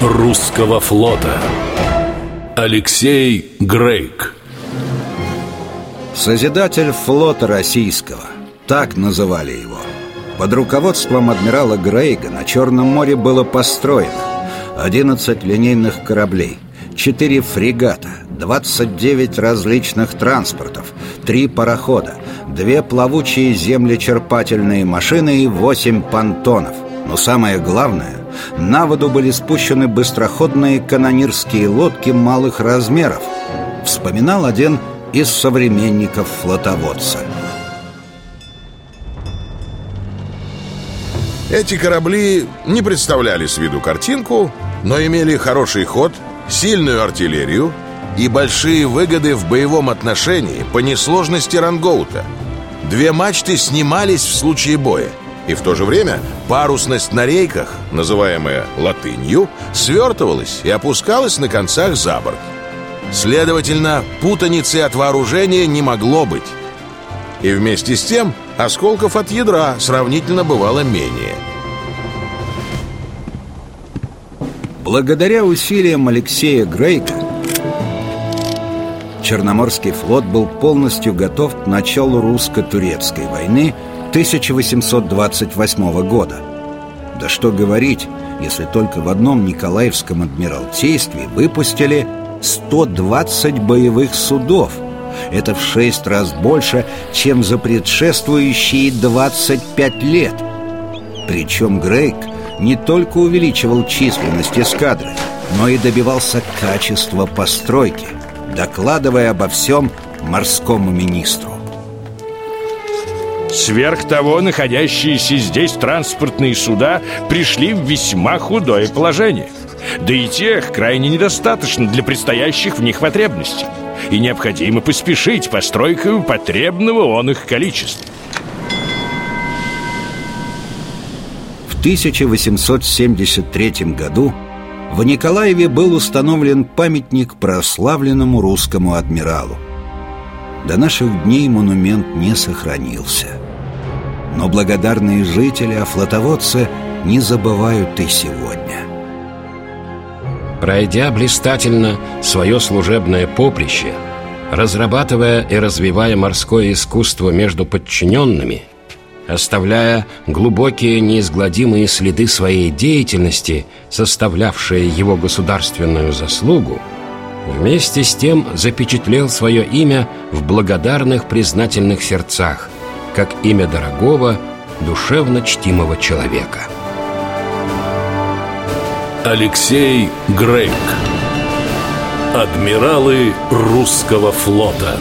русского флота. Алексей Грейк. Созидатель флота российского. Так называли его. Под руководством адмирала Грейга на Черном море было построено 11 линейных кораблей 4 фрегата 29 различных транспортов 3 парохода Две плавучие землечерпательные машины и 8 понтонов. Но самое главное на воду были спущены быстроходные канонирские лодки малых размеров Вспоминал один из современников флотоводца Эти корабли не представляли с виду картинку, но имели хороший ход, сильную артиллерию и большие выгоды в боевом отношении по несложности рангоута. Две мачты снимались в случае боя – и в то же время парусность на рейках, называемая латынью, свертывалась и опускалась на концах за борт. Следовательно, путаницы от вооружения не могло быть. И вместе с тем осколков от ядра сравнительно бывало менее. Благодаря усилиям Алексея Грейка Черноморский флот был полностью готов к началу русско-турецкой войны – 1828 года. Да что говорить, если только в одном Николаевском адмиралтействе выпустили 120 боевых судов. Это в шесть раз больше, чем за предшествующие 25 лет. Причем Грейк не только увеличивал численность эскадры, но и добивался качества постройки, докладывая обо всем морскому министру. Сверх того, находящиеся здесь транспортные суда пришли в весьма худое положение. Да и тех крайне недостаточно для предстоящих в них потребностей. И необходимо поспешить постройкой потребного он их количества. В 1873 году в Николаеве был установлен памятник прославленному русскому адмиралу. До наших дней монумент не сохранился. Но благодарные жители о флотоводце не забывают и сегодня. Пройдя блистательно свое служебное поприще, разрабатывая и развивая морское искусство между подчиненными, оставляя глубокие неизгладимые следы своей деятельности, составлявшие его государственную заслугу, Вместе с тем запечатлел свое имя в благодарных признательных сердцах, как имя дорогого, душевно чтимого человека. Алексей Грейк Адмиралы русского флота